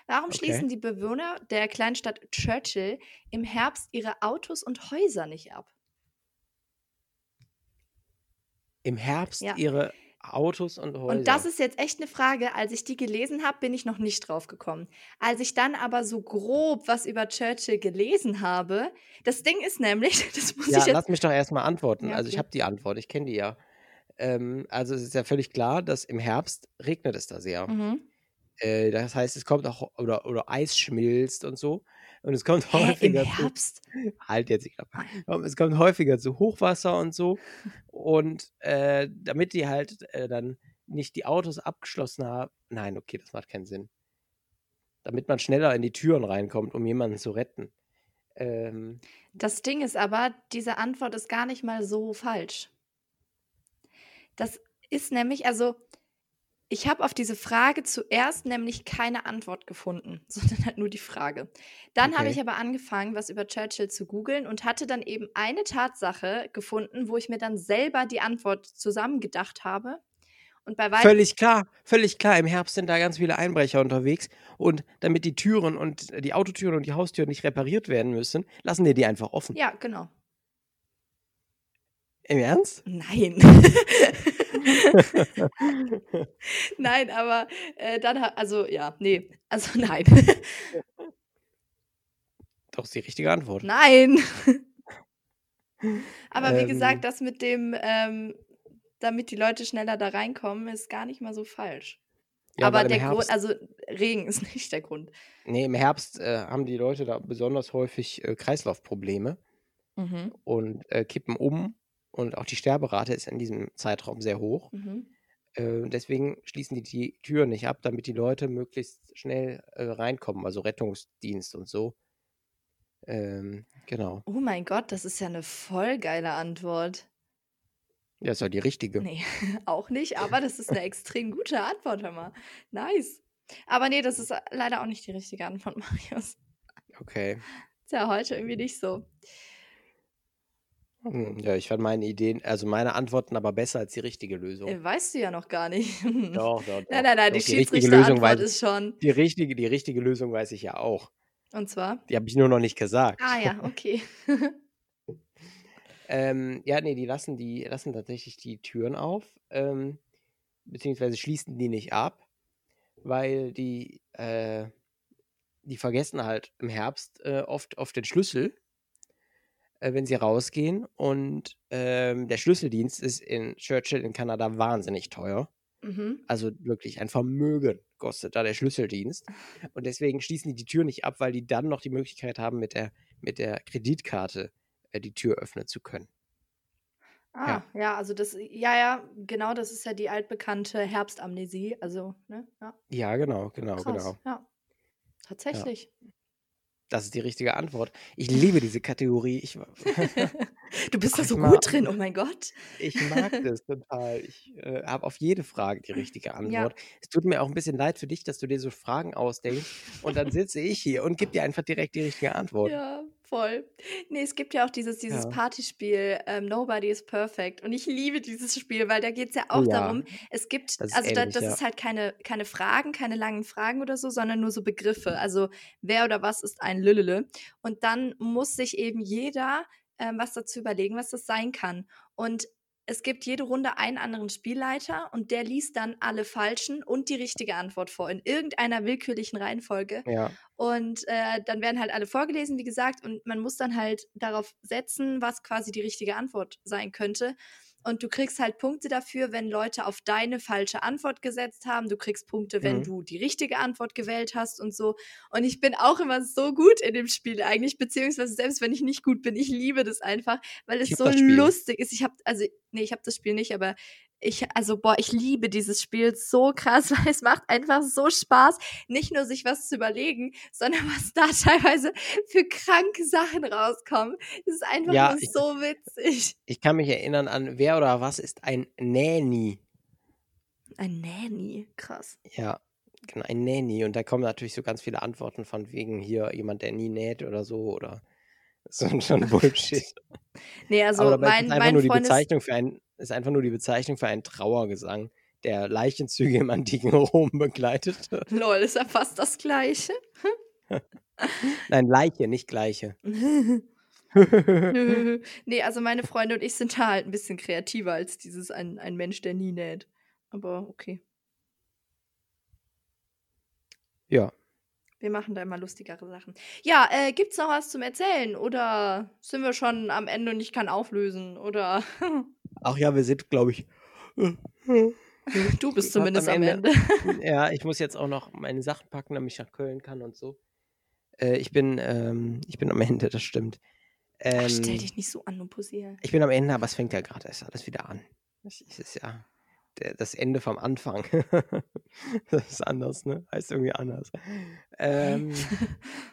warum
Okay.
schließen die Bewohner der Kleinstadt Churchill im Herbst ihre Autos und Häuser nicht ab?
Im Herbst
Ja.
ihre Autos und Häuser.
Und das ist jetzt echt eine Frage. Als ich die gelesen habe, bin ich noch nicht drauf gekommen. Als ich dann aber so grob was über Churchill gelesen habe, das Ding ist nämlich, das muss
ja,
ich jetzt.
lass mich doch erstmal antworten.
Ja,
Also ich
okay.
habe die Antwort, ich kenne die ja. Ähm, also es ist ja völlig klar, dass im Herbst regnet es da sehr.
Mhm.
Äh, das heißt, es kommt auch, oder, oder Eis schmilzt und so. Und es kommt
Hä, im
häufiger zu,
Herbst?
halt jetzt, ich glaube, es kommt häufiger zu Hochwasser und so. Und äh, damit die halt äh, dann nicht die Autos abgeschlossen haben, nein, okay, das macht keinen Sinn. Damit man schneller in die Türen reinkommt, um jemanden zu retten. Ähm,
Das Ding ist aber, diese Antwort ist gar nicht mal so falsch. Das ist nämlich, also ich habe auf diese Frage zuerst nämlich keine Antwort gefunden, sondern halt nur die Frage. Dann habe
Okay.
ich aber angefangen, was über Churchill zu googeln und hatte dann eben eine Tatsache gefunden, wo ich mir dann selber die Antwort zusammengedacht habe. Und bei
Völlig klar, völlig klar. Im Herbst sind da ganz viele Einbrecher unterwegs und damit die Türen und die Autotüren und die Haustüren nicht repariert werden müssen, lassen die die einfach offen.
Ja, genau.
Im Ernst?
Nein. Nein, aber äh, dann, also ja, nee, also nein.
Doch, ist die richtige Antwort.
Nein. Aber wie
Ähm.
gesagt, das mit dem, ähm, damit die Leute schneller da reinkommen, ist gar nicht mal so falsch.
Ja,
Aber der
Herbst,
Grund, also Regen ist nicht der Grund.
nee, im Herbst äh, haben die Leute da besonders häufig äh, Kreislaufprobleme
Mhm.
und äh, kippen um und auch die Sterberate ist in diesem Zeitraum sehr hoch.
Mhm.
Äh, deswegen schließen die die Türen nicht ab, damit die Leute möglichst schnell äh, reinkommen, also Rettungsdienst und so. Ähm, genau.
Oh mein Gott, das ist ja eine voll geile Antwort.
Ja, ist ja die richtige.
Nee, auch nicht, aber das ist eine extrem gute Antwort, hör mal. Nice. Aber nee, das ist leider auch nicht die richtige Antwort, Marius.
Okay.
Ist ja heute irgendwie nicht so.
Hm, ja, ich fand meine Ideen, also meine Antworten aber besser als die richtige Lösung.
Äh, weißt du ja noch gar nicht.
Doch, doch, doch.
Nein, nein, nein,
Doch,
die
die richtige Lösung
Schiedsrichter-Antwort
weiß
ist schon.
Die richtige, die richtige Lösung weiß ich ja auch.
Und zwar?
Die habe ich nur noch nicht gesagt.
Ah ja, okay.
Ähm, ja, nee, die lassen, die lassen tatsächlich die Türen auf, ähm, beziehungsweise schließen die nicht ab, weil die, äh, die vergessen halt im Herbst äh, oft, oft den Schlüssel, äh, wenn sie rausgehen. Und ähm, der Schlüsseldienst ist in Churchill in Kanada wahnsinnig teuer.
mhm.
Also wirklich ein Vermögen kostet da der Schlüsseldienst. Und deswegen schließen die die Tür nicht ab, weil die dann noch die Möglichkeit haben, mit der, mit der Kreditkarte äh, die Tür öffnen zu können.
Ah, ja. also das, ja, ja, genau, das ist ja die altbekannte Herbstamnesie. Also, ne? Ja,
Ja, genau, genau,
krass.
genau.
Ja. Tatsächlich.
Das ist die richtige Antwort. Ich liebe diese Kategorie. Ich,
Du bist da so
mag-
gut drin, oh mein Gott.
ich mag das total. Ich äh, habe auf jede Frage die richtige Antwort. Es tut mir auch ein bisschen leid für dich, dass du dir so Fragen ausdenkst und dann sitze ich hier und gebe dir einfach direkt die richtige Antwort.
Ja, voll. Nee, es gibt ja auch dieses, dieses
Ja.
Partyspiel ähm, Nobody is Perfect. Und ich liebe dieses Spiel, weil da geht es ja auch
Oh ja.
darum, es gibt,
Das
also da,
ähnlich,
das
ja.
ist halt keine, keine Fragen, keine langen Fragen oder so, sondern nur so Begriffe. Also wer oder was ist ein Lülele? Und dann muss sich eben jeder ähm, was dazu überlegen, was das sein kann. Und es gibt jede Runde einen anderen Spielleiter und der liest dann alle falschen und die richtige Antwort vor in irgendeiner willkürlichen Reihenfolge.
Ja,
Und äh, dann werden halt alle vorgelesen, wie gesagt, und man muss dann halt darauf setzen, was quasi die richtige Antwort sein könnte. Und du kriegst halt Punkte dafür, wenn Leute auf deine falsche Antwort gesetzt haben. Du kriegst Punkte, wenn
Mhm.
du die richtige Antwort gewählt hast und so. Und ich bin auch immer so gut in dem Spiel eigentlich, beziehungsweise selbst wenn ich nicht gut bin, ich liebe das einfach, weil es so lustig ist. Ich habe, also, nee, ich habe das Spiel nicht, aber ich, also, boah, ich liebe dieses Spiel so krass, weil es macht einfach so Spaß, nicht nur sich was zu überlegen, sondern was da teilweise für kranke Sachen rauskommen. Das ist einfach
Ja,
nur
ich-
so witzig.
ich kann mich erinnern an, wer oder was ist ein Nanny?
Ein Nanny, krass.
Ja, genau, ein Nanny. Und da kommen natürlich so ganz viele Antworten von wegen hier jemand, der nie näht oder so oder so schon Bullshit.
Nee, also
Aber
mein,
ist einfach
mein
nur die
Freund ist,
Bezeichnung für ein, ist einfach nur die Bezeichnung für einen Trauergesang, der Leichenzüge im antiken Rom begleitet.
lol, ist ja fast das Gleiche.
Nein, Leiche, nicht Gleiche.
nee, also meine Freunde und ich sind da halt ein bisschen kreativer als dieses ein, ein Mensch, der nie näht. Aber okay.
ja,
Wir machen da immer lustigere Sachen. Ja, äh, gibt's noch was zum Erzählen? Oder sind wir schon am Ende und ich kann auflösen? Oder
ach ja, wir sind, glaube ich.
du bist zumindest
am
am Ende.
Ja, ich muss jetzt auch noch meine Sachen packen, damit ich nach Köln kann und so. Äh, ich bin, ähm, ich bin am Ende, das stimmt.
Ach, stell
Ähm,
dich nicht so an, du Posier.
Ich bin am Ende, aber es fängt ja gerade erst alles wieder an. Es es ist ja der, das Ende vom Anfang. das ist anders, ne? Heißt irgendwie anders. Ähm,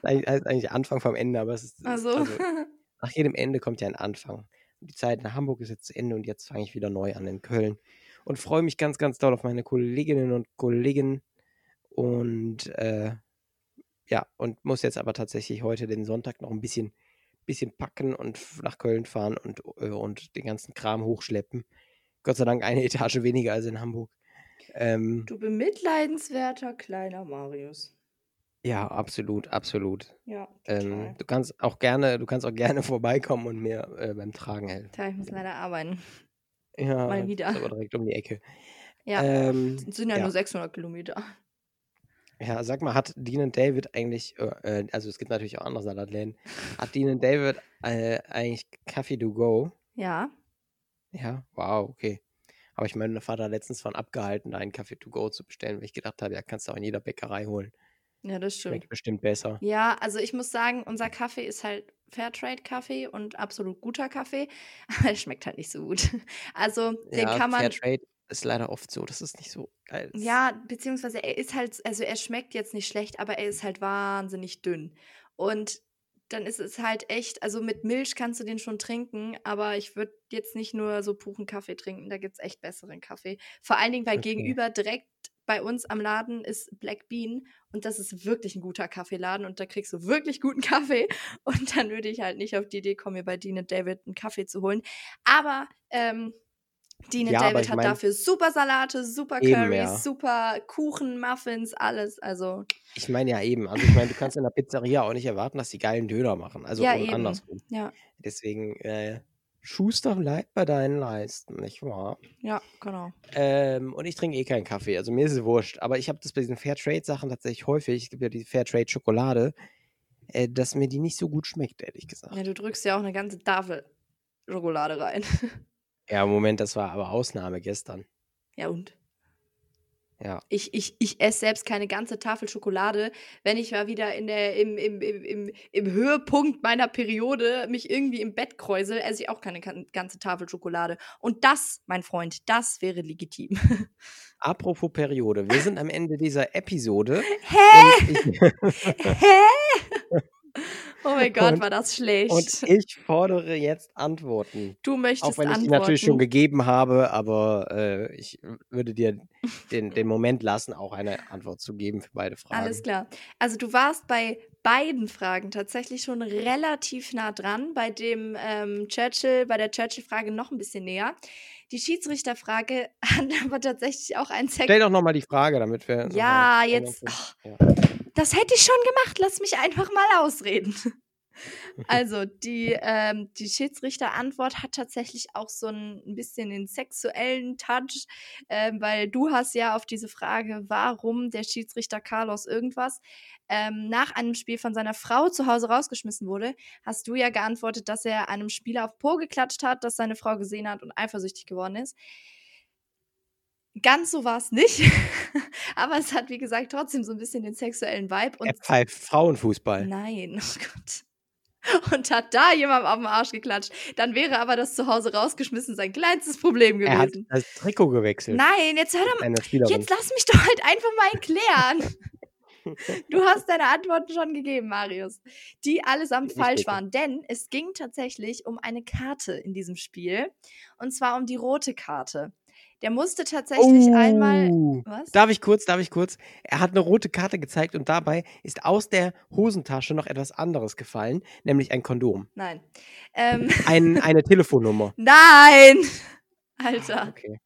eigentlich, heißt eigentlich Anfang vom Ende, aber es ist.
Also,
Also, nach jedem Ende kommt ja ein Anfang. Die Zeit nach Hamburg ist jetzt zu Ende und jetzt fange ich wieder neu an in Köln. Und freue mich ganz, ganz doll auf meine Kolleginnen und Kollegen. Und äh, ja, und muss jetzt aber tatsächlich heute den Sonntag noch ein bisschen, bisschen packen und nach Köln fahren und, äh, und den ganzen Kram hochschleppen. Gott sei Dank eine Etage weniger als in Hamburg. Ähm,
du bemitleidenswerter kleiner Marius.
Ja, absolut, absolut.
Ja, total.
Ähm, du kannst auch gerne, du kannst auch gerne vorbeikommen und mir äh, beim Tragen helfen.
Tja, ich muss leider arbeiten.
Ja,
Mal wieder.
Ist aber direkt um die Ecke.
Ja,
Ähm,
es sind ja,
ja.
nur 600 Kilometer.
ja, sag mal, hat Dean and David eigentlich, äh, äh, also es gibt natürlich auch andere Salatläden, hat Dean and David äh, eigentlich Kaffee to go?
Ja,
Ja, wow, okay. Aber ich meine, mein Vater hat letztens von abgehalten, da einen Kaffee to go zu bestellen, weil ich gedacht habe, ja, kannst du auch in jeder Bäckerei holen.
Ja, das stimmt.
Schmeckt bestimmt besser.
Ja, also ich muss sagen, unser Kaffee ist halt Fairtrade-Kaffee und absolut guter Kaffee, aber er schmeckt halt nicht so gut. Also den
Ja,
kann man,
Fairtrade ist leider oft so, das ist nicht so geil.
Ja, beziehungsweise er ist halt, also er schmeckt jetzt nicht schlecht, aber er ist halt wahnsinnig dünn. Und dann ist es halt echt, also mit Milch kannst du den schon trinken, aber ich würde jetzt nicht nur so puren Kaffee trinken, da gibt es echt besseren Kaffee. Vor allen Dingen, weil
Okay.
gegenüber direkt bei uns am Laden ist Black Bean und das ist wirklich ein guter Kaffeeladen und da kriegst du wirklich guten Kaffee und dann würde ich halt nicht auf die Idee kommen, mir bei Dean David einen Kaffee zu holen. Aber ähm, Dean
Ja,
David hat
mein-
dafür super Salate, super Currys,
ja.
super Kuchen, Muffins, alles. Also
Ich meine ja eben, also ich meine, du kannst in der Pizzeria auch nicht erwarten, dass die geilen Döner machen. Also
Ja,
und
eben.
andersrum.
ja,
Deswegen, äh, Schuster bleibt bei deinen Leisten, nicht wahr?
ja, genau.
Ähm, und ich trinke eh keinen Kaffee, also mir ist es wurscht. Aber ich habe das bei diesen Fairtrade-Sachen tatsächlich häufig. Es gibt ja die Fairtrade-Schokolade, äh, dass mir die nicht so gut schmeckt, ehrlich gesagt.
Ja, du drückst ja auch eine ganze Tafel Schokolade rein.
Ja, Moment, das war aber Ausnahme gestern.
ja, und?
Ja.
Ich, ich, ich esse selbst keine ganze Tafel Schokolade. Wenn ich mal wieder in der, im, im, im, im, Höhepunkt meiner Periode mich irgendwie im Bett kräusel, esse ich auch keine ganze Tafel Schokolade. Und das, mein Freund, das wäre legitim.
Apropos Periode, wir sind am Ende dieser Episode.
Hä? Hä? Oh mein Gott,
Und-
war das schlecht.
und ich fordere jetzt Antworten.
du möchtest
Auch wenn ich die
antworten.
natürlich schon gegeben habe, aber äh, ich würde dir den, den Moment lassen, auch eine Antwort zu geben für beide Fragen.
Alles klar. Also du warst bei beiden Fragen tatsächlich schon relativ nah dran. Bei dem ähm, Churchill, bei der Churchill-Frage noch ein bisschen näher. Die Schiedsrichterfrage hat aber tatsächlich auch einen Sex.
Stell doch nochmal die Frage, damit wir.
Ja, jetzt.
Ja.
Das hätte ich schon gemacht. Lass mich einfach mal ausreden. Also, die, ähm, die Schiedsrichterantwort hat tatsächlich auch so ein, ein bisschen den sexuellen Touch, ähm, weil du hast ja auf diese Frage, warum der Schiedsrichter Carlos irgendwas ähm, nach einem Spiel von seiner Frau zu Hause rausgeschmissen wurde, hast du ja geantwortet, dass er einem Spieler auf Po geklatscht hat, das seine Frau gesehen hat und eifersüchtig geworden ist. Ganz so war es nicht, aber es hat, wie gesagt, trotzdem so ein bisschen den sexuellen Vibe. Und
Er pfeift Frauenfußball.
Nein, oh Gott. Und hat da jemand auf den Arsch geklatscht. Dann wäre aber das Zuhause rausgeschmissen sein kleinstes Problem
Er hat
gewesen.
das Trikot gewechselt.
Nein, jetzt hör doch. Jetzt lass mich doch halt einfach mal erklären. Du hast deine Antworten schon gegeben, Marius, die allesamt falsch waren, denn es ging tatsächlich um eine Karte in diesem Spiel und zwar um die rote Karte. Der musste tatsächlich einmal
Oh.
was?
Darf ich kurz, darf ich kurz? Er hat eine rote Karte gezeigt und dabei ist aus der Hosentasche noch etwas anderes gefallen, nämlich ein Kondom.
Nein. Ähm,
Ein, eine Telefonnummer.
nein! Alter.
Okay.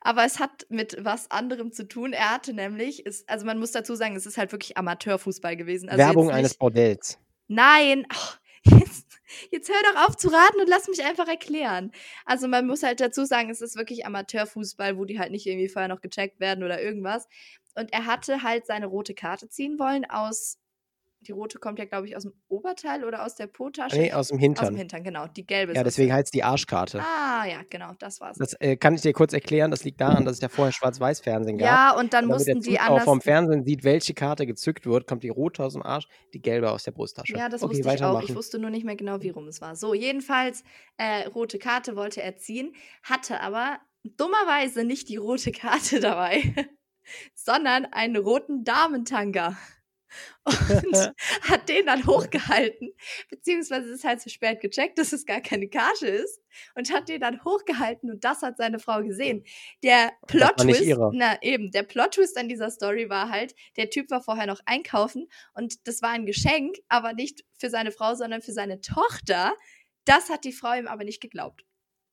Aber es hat mit was anderem zu tun. Er hatte nämlich, es, also man muss dazu sagen, es ist halt wirklich Amateurfußball gewesen. Also
Werbung eines Bordells.
Nein, ach, jetzt, jetzt hör doch auf zu raten und lass mich einfach erklären. Also man muss halt dazu sagen, es ist wirklich Amateurfußball, wo die halt nicht irgendwie vorher noch gecheckt werden oder irgendwas. Und er hatte halt seine rote Karte ziehen wollen aus, die rote kommt ja, glaube ich, aus dem Oberteil oder aus der Po-Tasche.
Nee, aus dem
Aus dem
Hintern.
Hintern, genau. Die gelbe
Ja, deswegen heißt die Arschkarte.
Ah, ja, genau, das war's.
Das äh, kann ich dir kurz erklären. Das liegt daran, dass es ja vorher Schwarz-Weiß-Fernsehen gab.
ja, und dann
Und
mussten die
Zuschauer vom
anders.
Fernsehen sieht, welche Karte gezückt wird, kommt die rote aus dem Arsch, die gelbe aus der Brusttasche.
Ja, das
okay,
wusste ich auch. Ich wusste nur nicht mehr genau, wie rum es war. So, jedenfalls, äh, rote Karte wollte er ziehen, hatte aber dummerweise nicht die rote Karte dabei, sondern einen roten Damentanga. Und hat den dann hochgehalten, beziehungsweise ist halt zu spät gecheckt, dass es gar keine Karte ist und hat den dann hochgehalten und das hat seine Frau gesehen. Der Plot-Twist,
ihre.
na eben, der Plot-Twist an dieser Story war halt, der Typ war vorher noch einkaufen und das war ein Geschenk, aber nicht für seine Frau, sondern für seine Tochter. Das hat die Frau ihm aber nicht geglaubt.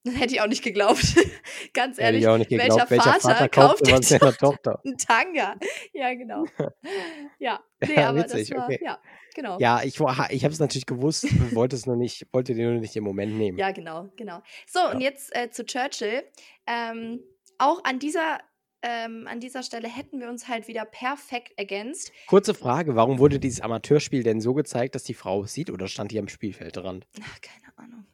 Hätte ich auch nicht geglaubt. Ganz
Hätte
ehrlich,
ich auch nicht geglaubt.
welcher
Welcher
Vater
Vater
kauft
kauft was seiner Tochter?
ein Tanga. Ja, genau. Ja, nee,
Ja,
aber
witzig,
das war,
okay.
ja, genau.
Ja, ich, ich habe es natürlich gewusst, wollte es nur nicht, wollte den nur nicht im Moment nehmen.
Ja, genau, genau. So, und jetzt äh, zu Churchill. Ähm, auch an dieser, ähm, an dieser Stelle hätten wir uns halt wieder perfekt ergänzt.
Kurze Frage, warum wurde dieses Amateurspiel denn so gezeigt, dass die Frau es sieht oder stand die am Spielfeldrand?
Ach, keine Ahnung.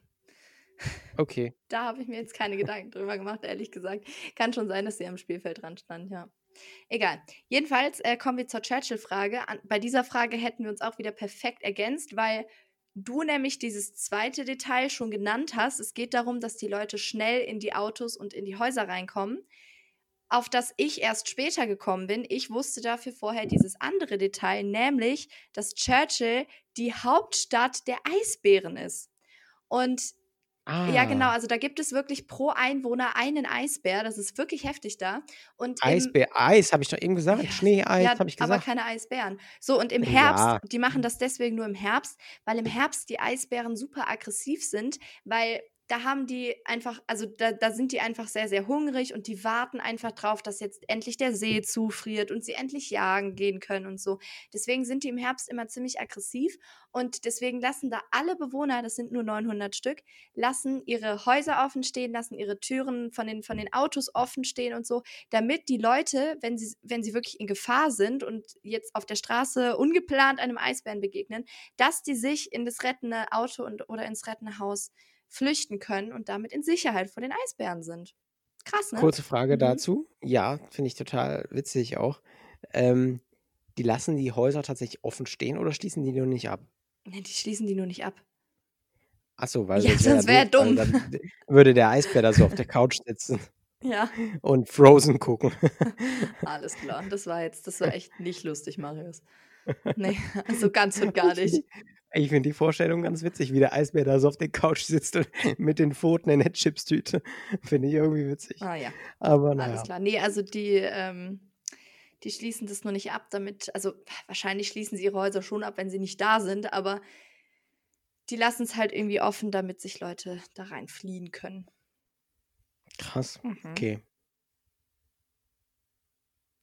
Okay.
Da habe ich mir jetzt keine Gedanken drüber gemacht, ehrlich gesagt. Kann schon sein, dass sie am Spielfeldrand stand, ja. Egal. Jedenfalls äh, kommen wir zur Churchill-Frage. Bei dieser Frage hätten wir uns auch wieder perfekt ergänzt, weil du nämlich dieses zweite Detail schon genannt hast. Es geht darum, dass die Leute schnell in die Autos und in die Häuser reinkommen. auf das ich erst später gekommen bin. Ich wusste dafür vorher dieses andere Detail, nämlich, dass Churchill die Hauptstadt der Eisbären ist. Und ja, genau.
Ah.
Also da gibt es wirklich pro Einwohner einen Eisbär. Das ist wirklich heftig da. Und im,
Eisbär, Eis, habe ich doch eben gesagt.
ja,
Schneeeis,
ja,
habe ich
aber
gesagt.
keine Eisbären. So, und im Herbst,
Ja,
die machen das deswegen nur im Herbst, weil im Herbst die Eisbären super aggressiv sind, weil da haben die einfach, also da, da sind die einfach sehr, sehr hungrig und die warten einfach drauf, dass jetzt endlich der See zufriert und sie endlich jagen gehen können und so. Deswegen sind die im Herbst immer ziemlich aggressiv und deswegen lassen da alle Bewohner, das sind nur 900 Stück, lassen ihre Häuser offen stehen, lassen ihre Türen von den, von den Autos offen stehen und so, damit die Leute, wenn sie, wenn sie wirklich in Gefahr sind und jetzt auf der Straße ungeplant einem Eisbären begegnen, dass die sich in das rettende Auto und, oder ins rettende Haus flüchten können und damit in Sicherheit vor den Eisbären sind. Krass, ne?
kurze Frage
Mhm.
dazu. Ja, finde ich total witzig auch. Ähm, die lassen die Häuser tatsächlich offen stehen oder schließen die nur nicht ab?
Nee, die schließen die nur nicht ab.
Achso, weil
Ja,
sonst wäre weil
dumm.
dann würde der Eisbär da so auf der Couch sitzen
Ja,
und Frozen gucken.
alles klar. Das war jetzt, das war echt nicht lustig, Marius. Nee, also ganz und gar nicht.
Ich finde die Vorstellung ganz witzig, wie der Eisbär da so auf der Couch sitzt und mit den Pfoten in der Chipstüte. Finde ich irgendwie witzig.
Ah ja,
Aber
alles
naja.
klar. Nee, also die, ähm, die schließen das nur nicht ab, damit, also wahrscheinlich schließen sie ihre Häuser schon ab, wenn sie nicht da sind, aber die lassen es halt irgendwie offen, damit sich Leute da rein fliehen können.
Krass.
Mhm.
Okay.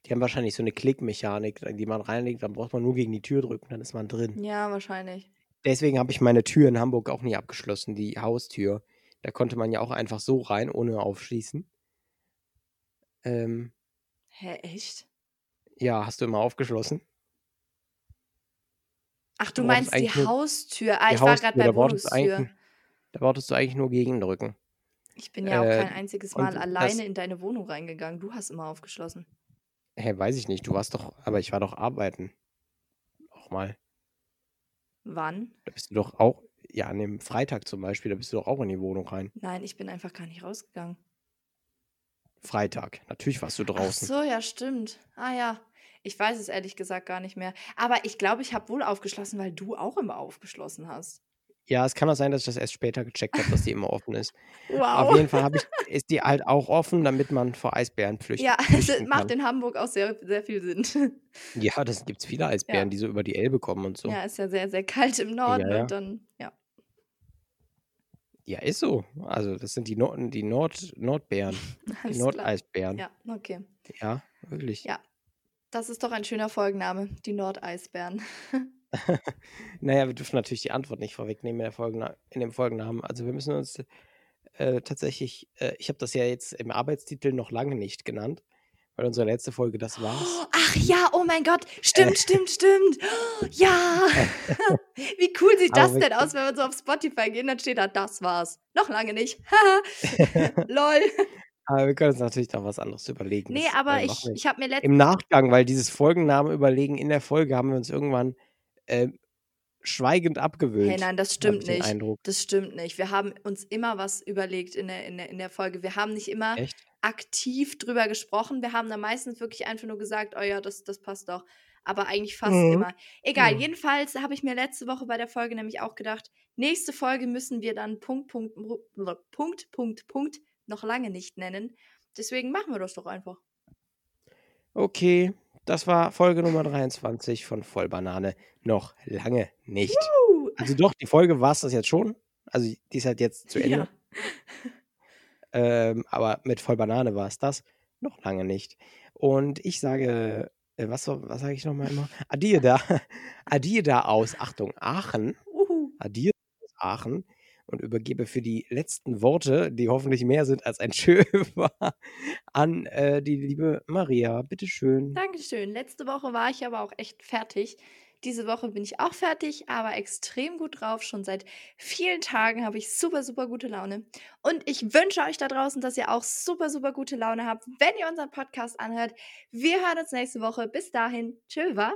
Die haben wahrscheinlich so eine Klickmechanik, die man reinlegt, dann braucht man nur gegen die Tür drücken, dann ist man drin.
Ja, wahrscheinlich.
Deswegen habe ich meine Tür in Hamburg auch nie abgeschlossen, die Haustür. Da konnte man ja auch einfach so rein, ohne aufschließen. Ähm,
Hä, echt?
ja, hast du immer aufgeschlossen?
Ach, du
Du
meinst die Haustür. Ah,
die
ich war
Haustür,
gerade bei
da brauchtest du
Wohnungstür.
eigentlich, da brauchtest du eigentlich nur gegendrücken.
Ich bin ja auch kein
Äh,
einziges
und
Mal alleine in deine Wohnung reingegangen. Du hast immer aufgeschlossen.
Hä, weiß ich nicht, du warst doch, aber ich war doch arbeiten. Auch mal.
Wann?
Da bist du doch auch, ja, an dem Freitag zum Beispiel, da bist du doch auch in die Wohnung rein.
Nein, ich bin einfach gar nicht rausgegangen.
Freitag. Natürlich warst du
Ach
draußen.
so, ja, stimmt. Ah ja. Ich weiß es ehrlich gesagt gar nicht mehr. Aber ich glaube, ich habe wohl aufgeschlossen, weil du auch immer aufgeschlossen hast.
Ja, es kann auch sein, dass ich das erst später gecheckt habe, dass die immer offen ist. Auf
Wow.
jeden Fall ich, ist die halt auch offen, damit man vor Eisbären flücht,
Ja, es
flüchten
macht
kann.
in Hamburg auch sehr, sehr viel Sinn.
Ja, das gibt es viele
Ja.
Eisbären, die so über die Elbe kommen und so.
Ja, ist ja sehr, sehr kalt im
Ja,
Norden
ja.
und dann, ja.
Ja, ist so. Also, das sind die, Nord die Nord Nordbären, die
Alles klar.
Nordeisbären.
Ja, okay.
Ja, wirklich.
Ja, das ist doch ein schöner Folgenname, die Nordeisbären.
Naja, wir dürfen natürlich die Antwort nicht vorwegnehmen in, der Folgena in dem Folgennamen. Also, wir müssen uns äh, tatsächlich, äh, ich habe das ja jetzt im Arbeitstitel noch lange nicht genannt, weil unsere letzte Folge das war's.
Ach ja, oh mein Gott,
Äh,
stimmt, stimmt, stimmt. Ja. Wie cool sieht das denn aus, wenn wir so auf Spotify gehen, dann steht da, das war's. Noch lange nicht. Lol.
aber wir können uns natürlich noch was anderes überlegen.
Nee,
Das
aber
äh,
ich, ich habe mir letzt
im Nachgang, weil dieses Folgennamen überlegen in der Folge haben wir uns irgendwann äh, schweigend
Hey,
abgewöhnt,
nein, das stimmt nicht.
Eindruck.
Das stimmt nicht. Wir haben uns immer was überlegt in der, in der, in der Folge. Wir haben nicht immer
Echt?
aktiv drüber gesprochen. Wir haben da meistens wirklich einfach nur gesagt, oh ja, das, das passt doch. Aber eigentlich fast
Mhm.
immer. Egal,
Ja.
jedenfalls habe ich mir letzte Woche bei der Folge nämlich auch gedacht, nächste Folge müssen wir dann Punkt, Punkt, Punkt, Punkt, Punkt noch lange nicht nennen. Deswegen machen wir das doch einfach.
Okay, das war Folge Nummer 23 von Vollbanane. Noch lange nicht.
Woo!
Also doch, die Folge war es das jetzt schon. Also die ist halt jetzt zu Ende.
Ja.
Ähm, aber mit Vollbanane war es das. Noch lange nicht. Und ich sage, äh, was, was sage ich nochmal immer? Adieu da. Adieu da aus, Achtung, Aachen. Adieu aus Aachen. Und übergebe für die letzten Worte, die hoffentlich mehr sind als ein Schö war, an äh, die liebe Maria. Bitteschön.
Dankeschön. Letzte Woche war ich aber auch echt fertig. Diese Woche bin ich auch fertig, aber extrem gut drauf. Schon seit vielen Tagen habe ich super, super gute Laune. Und ich wünsche euch da draußen, dass ihr auch super, super gute Laune habt, wenn ihr unseren Podcast anhört. Wir hören uns nächste Woche. Bis dahin. Tschö, wa?